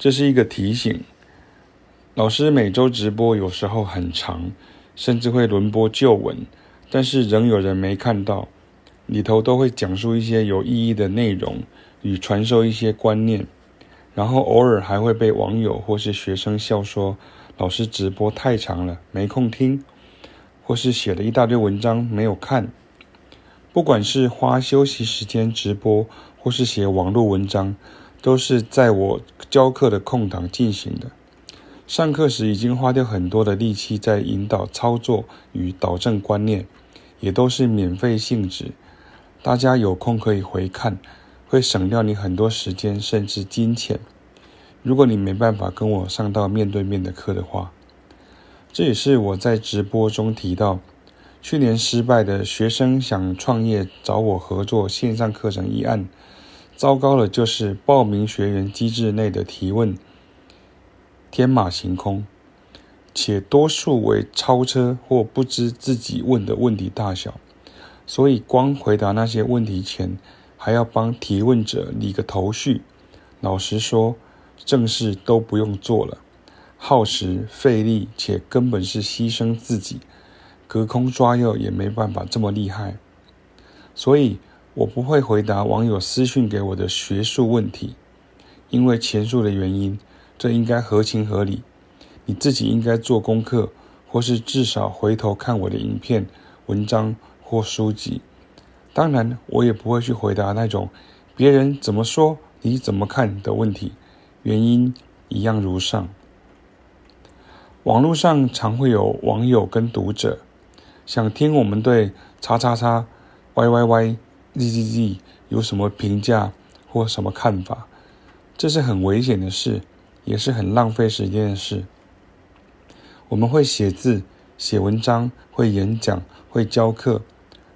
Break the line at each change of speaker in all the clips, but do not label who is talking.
这是一个提醒。老师每周直播有时候很长，甚至会轮播旧文，但是仍有人没看到。里头都会讲述一些有意义的内容与传授一些观念，然后偶尔还会被网友或是学生笑说老师直播太长了，没空听，或是写了一大堆文章没有看。不管是花休息时间直播，或是写网络文章，都是在我教课的空档进行的。上课时已经花掉很多的力气在引导操作与导正观念，也都是免费性质。大家有空可以回看，会省掉你很多时间甚至金钱。如果你没办法跟我上到面对面的课的话，这也是我在直播中提到。去年失败的学生想创业找我合作线上课程一案，糟糕的就是报名学员机制内的提问。天马行空，且多数为超车或不知自己问的问题大小，所以光回答那些问题前，还要帮提问者理个头绪。老实说，正事都不用做了，耗时费力，且根本是牺牲自己。隔空抓药也没办法这么厉害，所以我不会回答网友私讯给我的学术问题，因为前述的原因，这应该合情合理。你自己应该做功课，或是至少回头看我的影片、文章或书籍。当然，我也不会去回答那种别人怎么说你怎么看的问题，原因一样如上。网络上常会有网友跟读者。想听我们对叉叉叉 Y Y Y Z Z Z 有什么评价或什么看法？这是很危险的事，也是很浪费时间的事。我们会写字、写文章，会演讲、会教课。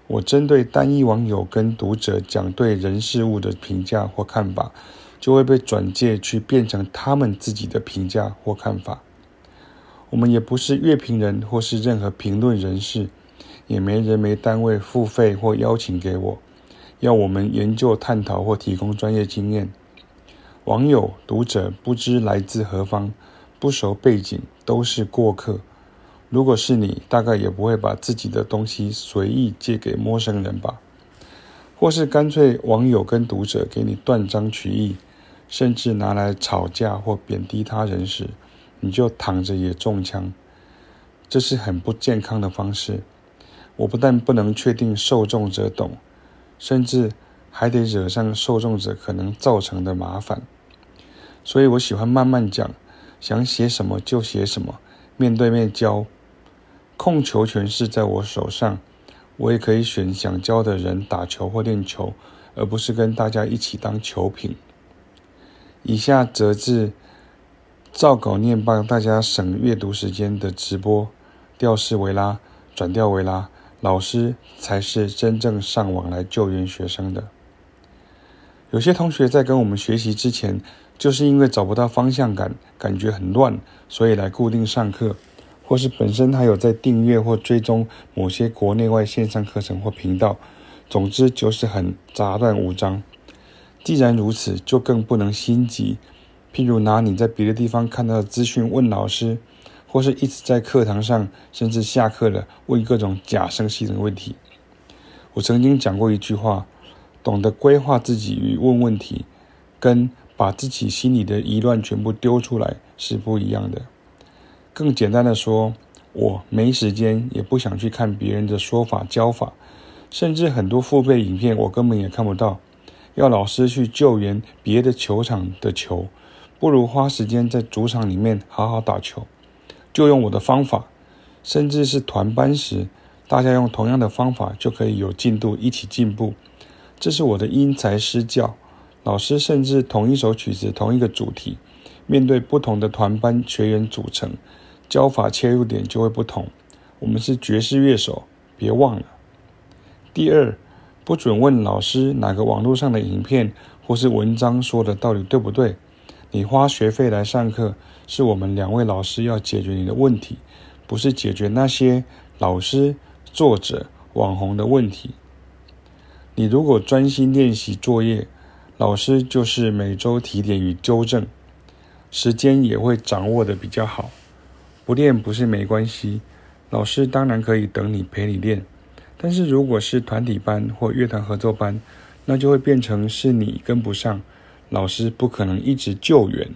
我针对单一网友跟读者讲对人事物的评价或看法，就会被转介去变成他们自己的评价或看法。我们也不是乐评人或是任何评论人士。也没人没单位付费或邀请给我，要我们研究探讨或提供专业经验。网友读者不知来自何方，不熟背景，都是过客。如果是你，大概也不会把自己的东西随意借给陌生人吧？或是干脆网友跟读者给你断章取义，甚至拿来吵架或贬低他人时，你就躺着也中枪。这是很不健康的方式。我不但不能确定受众者懂，甚至还得惹上受众者可能造成的麻烦。所以我喜欢慢慢讲，想写什么就写什么，面对面教。控球权是在我手上，我也可以选想教的人打球或练球，而不是跟大家一起当球品。以下则是照稿念，帮大家省阅读时间的直播，调式为拉，转调为拉。老师才是真正上网来救援学生的。有些同学在跟我们学习之前，就是因为找不到方向感，感觉很乱，所以来固定上课，或是本身还有在订阅或追踪某些国内外线上课程或频道。总之就是很杂乱无章。既然如此，就更不能心急。譬如拿你在别的地方看到的资讯问老师。或是一直在课堂上，甚至下课了，问各种假设性的问题。我曾经讲过一句话：懂得规划自己与问问题，跟把自己心里的疑乱全部丢出来是不一样的。更简单的说，我没时间，也不想去看别人的说法教法，甚至很多付费影片我根本也看不到。要老师去救援别的球场的球，不如花时间在主场里面好好打球。就用我的方法，甚至是团班时，大家用同样的方法就可以有进度，一起进步。这是我的因材施教。老师甚至同一首曲子、同一个主题，面对不同的团班学员组成，教法切入点就会不同。我们是爵士乐手，别忘了。第二，不准问老师哪个网络上的影片或是文章说的到底对不对。你花学费来上课，是我们两位老师要解决你的问题，不是解决那些老师、作者、网红的问题。你如果专心练习作业，老师就是每周提点与纠正。时间也会掌握得比较好。不练不是没关系，老师当然可以等你陪你练。但是如果是团体班或乐团合作班，那就会变成是你跟不上，老师不可能一直救援。